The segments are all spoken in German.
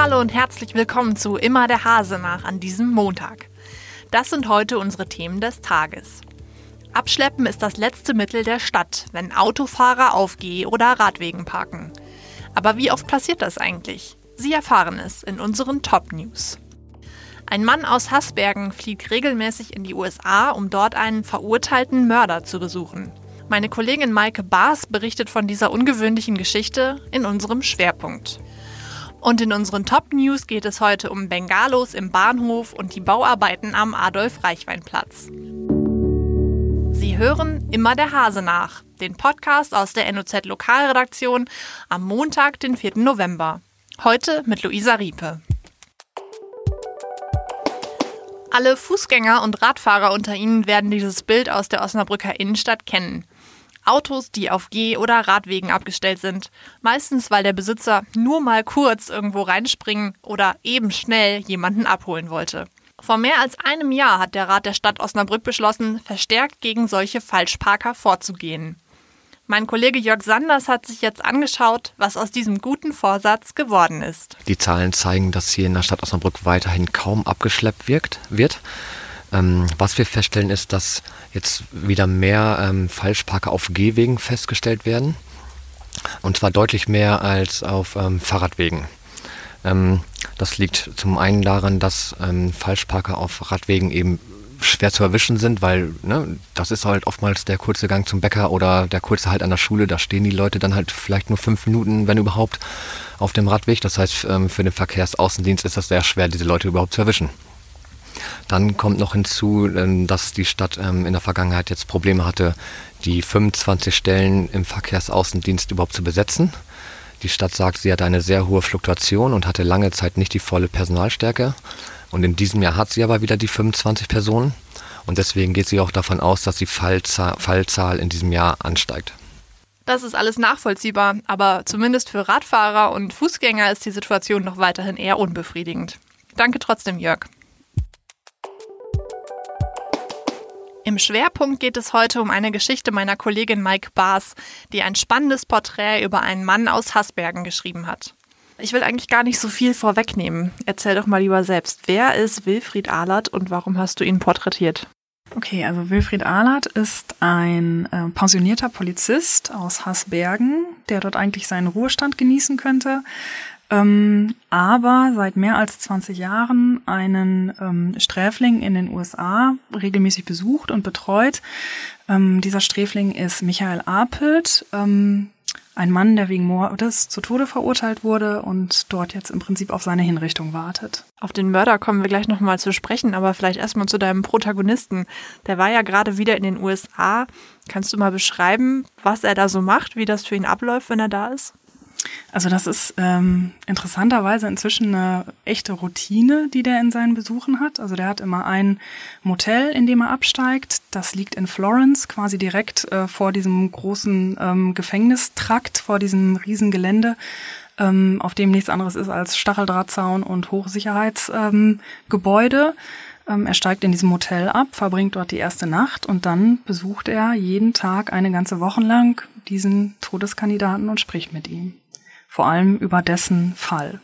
Hallo und herzlich willkommen zu Immer der Hase nach an diesem Montag. Das sind heute unsere Themen des Tages. Abschleppen ist das letzte Mittel der Stadt, wenn Autofahrer auf Geh- oder Radwegen parken. Aber wie oft passiert das eigentlich? Sie erfahren es in unseren Top News. Ein Mann aus Haßbergen fliegt regelmäßig in die USA, um dort einen verurteilten Mörder zu besuchen. Meine Kollegin Maike Baas berichtet von dieser ungewöhnlichen Geschichte in unserem Schwerpunkt. Und in unseren Top News geht es heute um Bengalos im Bahnhof und die Bauarbeiten am Adolf-Reichwein-Platz. Sie hören immer der Hase nach, den Podcast aus der NOZ Lokalredaktion am Montag, den 4. November. Heute mit Luisa Riepe. Alle Fußgänger und Radfahrer unter Ihnen werden dieses Bild aus der Osnabrücker Innenstadt kennen. Autos, die auf Geh- oder Radwegen abgestellt sind. Meistens, weil der Besitzer nur mal kurz irgendwo reinspringen oder eben schnell jemanden abholen wollte. Vor mehr als einem Jahr hat der Rat der Stadt Osnabrück beschlossen, verstärkt gegen solche Falschparker vorzugehen. Mein Kollege Jörg Sanders hat sich jetzt angeschaut, was aus diesem guten Vorsatz geworden ist. Die Zahlen zeigen, dass hier in der Stadt Osnabrück weiterhin kaum abgeschleppt wirkt, wird. Ähm, was wir feststellen, ist, dass jetzt wieder mehr ähm, Falschparker auf Gehwegen festgestellt werden. Und zwar deutlich mehr als auf ähm, Fahrradwegen. Ähm, das liegt zum einen daran, dass ähm, Falschparker auf Radwegen eben schwer zu erwischen sind, weil ne, das ist halt oftmals der kurze Gang zum Bäcker oder der kurze halt an der Schule. Da stehen die Leute dann halt vielleicht nur fünf Minuten, wenn überhaupt, auf dem Radweg. Das heißt, ähm, für den Verkehrsaußendienst ist das sehr schwer, diese Leute überhaupt zu erwischen. Dann kommt noch hinzu, ähm, dass die Stadt ähm, in der Vergangenheit jetzt Probleme hatte, die 25 Stellen im Verkehrsaußendienst überhaupt zu besetzen. Die Stadt sagt, sie hat eine sehr hohe Fluktuation und hatte lange Zeit nicht die volle Personalstärke. Und in diesem Jahr hat sie aber wieder die 25 Personen. Und deswegen geht sie auch davon aus, dass die Fallzahl, Fallzahl in diesem Jahr ansteigt. Das ist alles nachvollziehbar, aber zumindest für Radfahrer und Fußgänger ist die Situation noch weiterhin eher unbefriedigend. Danke trotzdem, Jörg. Im Schwerpunkt geht es heute um eine Geschichte meiner Kollegin Mike Baas, die ein spannendes Porträt über einen Mann aus Haßbergen geschrieben hat. Ich will eigentlich gar nicht so viel vorwegnehmen. Erzähl doch mal lieber selbst. Wer ist Wilfried Ahlert und warum hast du ihn porträtiert? Okay, also Wilfried Ahlert ist ein äh, pensionierter Polizist aus Haßbergen, der dort eigentlich seinen Ruhestand genießen könnte, ähm, aber seit mehr als 20 Jahren einen ähm, Sträfling in den USA regelmäßig besucht und betreut. Ähm, dieser Sträfling ist Michael Apelt. Ähm, ein Mann, der wegen Mordes zu Tode verurteilt wurde und dort jetzt im Prinzip auf seine Hinrichtung wartet. Auf den Mörder kommen wir gleich nochmal zu sprechen, aber vielleicht erstmal zu deinem Protagonisten. Der war ja gerade wieder in den USA. Kannst du mal beschreiben, was er da so macht, wie das für ihn abläuft, wenn er da ist? Also das ist ähm, interessanterweise inzwischen eine echte Routine, die der in seinen Besuchen hat. Also der hat immer ein Motel, in dem er absteigt. Das liegt in Florence, quasi direkt äh, vor diesem großen ähm, Gefängnistrakt, vor diesem riesen Gelände, ähm, auf dem nichts anderes ist als Stacheldrahtzaun und Hochsicherheitsgebäude. Ähm, er steigt in diesem Motel ab, verbringt dort die erste Nacht und dann besucht er jeden Tag eine ganze Woche lang diesen Todeskandidaten und spricht mit ihm vor allem über dessen Fall.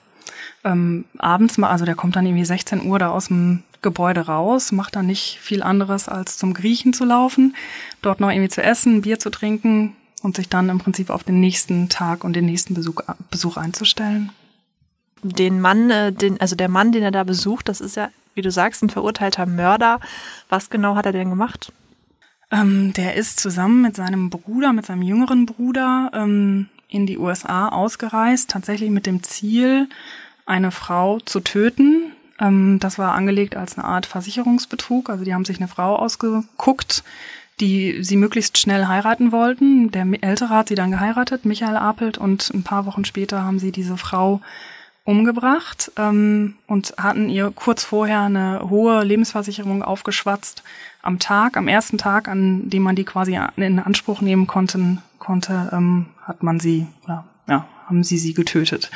Ähm, abends mal, also der kommt dann irgendwie 16 Uhr da aus dem Gebäude raus, macht dann nicht viel anderes als zum Griechen zu laufen, dort noch irgendwie zu essen, Bier zu trinken und sich dann im Prinzip auf den nächsten Tag und den nächsten Besuch, Besuch einzustellen. Den Mann, äh, den, also der Mann, den er da besucht, das ist ja, wie du sagst, ein verurteilter Mörder. Was genau hat er denn gemacht? Ähm, der ist zusammen mit seinem Bruder, mit seinem jüngeren Bruder, ähm, in die USA ausgereist, tatsächlich mit dem Ziel, eine Frau zu töten. Ähm, das war angelegt als eine Art Versicherungsbetrug. Also die haben sich eine Frau ausgeguckt, die sie möglichst schnell heiraten wollten. Der Ältere hat sie dann geheiratet, Michael Apelt, und ein paar Wochen später haben sie diese Frau umgebracht ähm, und hatten ihr kurz vorher eine hohe Lebensversicherung aufgeschwatzt am Tag, am ersten Tag, an dem man die quasi in Anspruch nehmen konnte, konnte, ähm, hat man sie, oder, ja, haben sie sie getötet.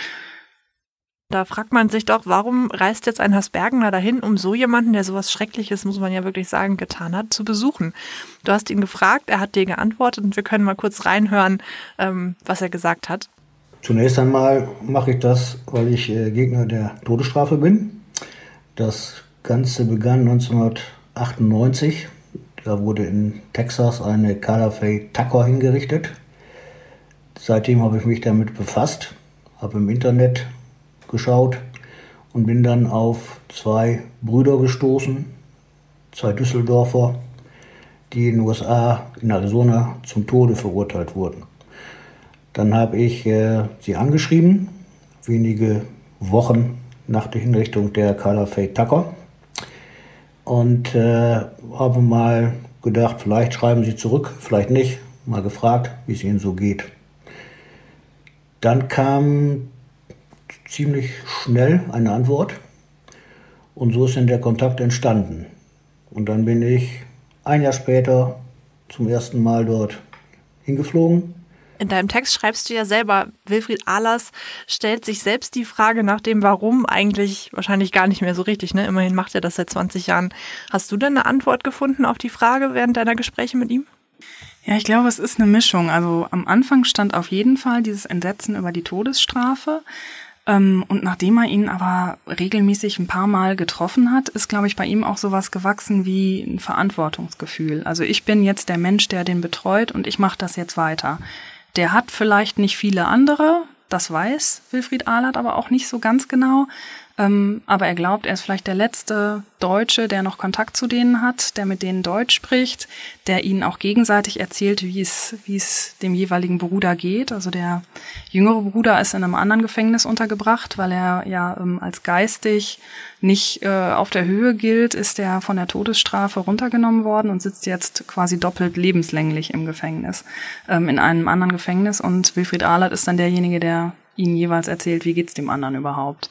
Da fragt man sich doch, warum reist jetzt ein Hasbergener dahin, um so jemanden, der sowas Schreckliches, muss man ja wirklich sagen, getan hat, zu besuchen? Du hast ihn gefragt, er hat dir geantwortet und wir können mal kurz reinhören, ähm, was er gesagt hat. Zunächst einmal mache ich das, weil ich äh, Gegner der Todesstrafe bin. Das Ganze begann 1998. Da wurde in Texas eine Calafay Tucker hingerichtet. Seitdem habe ich mich damit befasst, habe im Internet geschaut und bin dann auf zwei Brüder gestoßen, zwei Düsseldorfer, die in den USA, in Arizona zum Tode verurteilt wurden. Dann habe ich äh, sie angeschrieben, wenige Wochen nach der Hinrichtung der Carla Faye Tucker. Und äh, habe mal gedacht, vielleicht schreiben sie zurück, vielleicht nicht. Mal gefragt, wie es ihnen so geht. Dann kam ziemlich schnell eine Antwort. Und so ist dann der Kontakt entstanden. Und dann bin ich ein Jahr später zum ersten Mal dort hingeflogen. In deinem Text schreibst du ja selber, Wilfried Ahlers stellt sich selbst die Frage nach dem Warum eigentlich wahrscheinlich gar nicht mehr so richtig. Ne? Immerhin macht er das seit 20 Jahren. Hast du denn eine Antwort gefunden auf die Frage während deiner Gespräche mit ihm? Ja, ich glaube, es ist eine Mischung. Also am Anfang stand auf jeden Fall dieses Entsetzen über die Todesstrafe. Ähm, und nachdem er ihn aber regelmäßig ein paar Mal getroffen hat, ist, glaube ich, bei ihm auch sowas gewachsen wie ein Verantwortungsgefühl. Also ich bin jetzt der Mensch, der den betreut und ich mache das jetzt weiter. Der hat vielleicht nicht viele andere, das weiß Wilfried Ahlert aber auch nicht so ganz genau. Ähm, aber er glaubt, er ist vielleicht der letzte Deutsche, der noch Kontakt zu denen hat, der mit denen Deutsch spricht, der ihnen auch gegenseitig erzählt, wie es, wie es dem jeweiligen Bruder geht. Also der jüngere Bruder ist in einem anderen Gefängnis untergebracht, weil er ja ähm, als geistig nicht äh, auf der Höhe gilt, ist er von der Todesstrafe runtergenommen worden und sitzt jetzt quasi doppelt lebenslänglich im Gefängnis, ähm, in einem anderen Gefängnis. Und Wilfried Ahlert ist dann derjenige, der ihnen jeweils erzählt, wie geht's dem anderen überhaupt.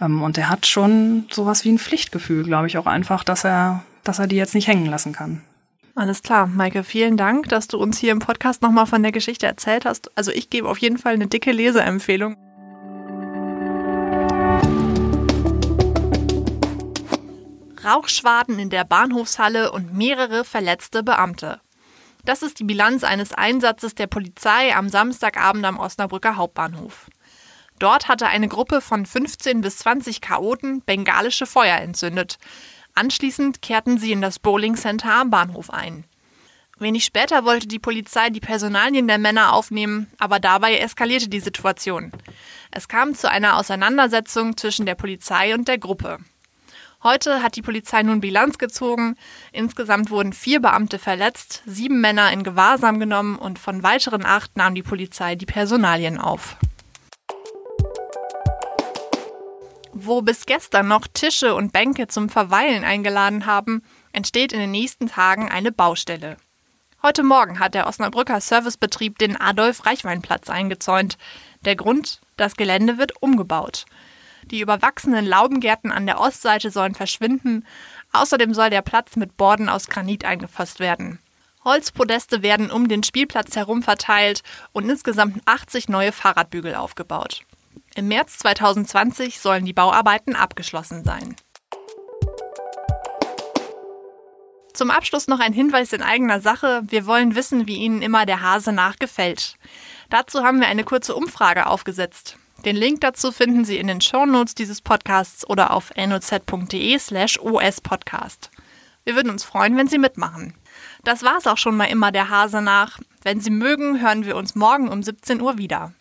Ähm, und er hat schon sowas wie ein Pflichtgefühl, glaube ich, auch einfach, dass er, dass er die jetzt nicht hängen lassen kann. Alles klar, Maike, vielen Dank, dass du uns hier im Podcast nochmal von der Geschichte erzählt hast. Also ich gebe auf jeden Fall eine dicke Leseempfehlung. Rauchschwaden in der Bahnhofshalle und mehrere verletzte Beamte. Das ist die Bilanz eines Einsatzes der Polizei am Samstagabend am Osnabrücker Hauptbahnhof. Dort hatte eine Gruppe von 15 bis 20 Chaoten bengalische Feuer entzündet. Anschließend kehrten sie in das Bowling Center am Bahnhof ein. Wenig später wollte die Polizei die Personalien der Männer aufnehmen, aber dabei eskalierte die Situation. Es kam zu einer Auseinandersetzung zwischen der Polizei und der Gruppe. Heute hat die Polizei nun Bilanz gezogen. Insgesamt wurden vier Beamte verletzt, sieben Männer in Gewahrsam genommen und von weiteren acht nahm die Polizei die Personalien auf. Wo bis gestern noch Tische und Bänke zum Verweilen eingeladen haben, entsteht in den nächsten Tagen eine Baustelle. Heute Morgen hat der Osnabrücker Servicebetrieb den Adolf-Reichwein-Platz eingezäunt. Der Grund? Das Gelände wird umgebaut. Die überwachsenen Laubengärten an der Ostseite sollen verschwinden. Außerdem soll der Platz mit Borden aus Granit eingefasst werden. Holzpodeste werden um den Spielplatz herum verteilt und insgesamt 80 neue Fahrradbügel aufgebaut. Im März 2020 sollen die Bauarbeiten abgeschlossen sein. Zum Abschluss noch ein Hinweis in eigener Sache. Wir wollen wissen, wie Ihnen immer der Hase nachgefällt. Dazu haben wir eine kurze Umfrage aufgesetzt. Den Link dazu finden Sie in den Shownotes dieses Podcasts oder auf noz.de slash ospodcast. Wir würden uns freuen, wenn Sie mitmachen. Das war's auch schon mal immer der Hase nach. Wenn Sie mögen, hören wir uns morgen um 17 Uhr wieder.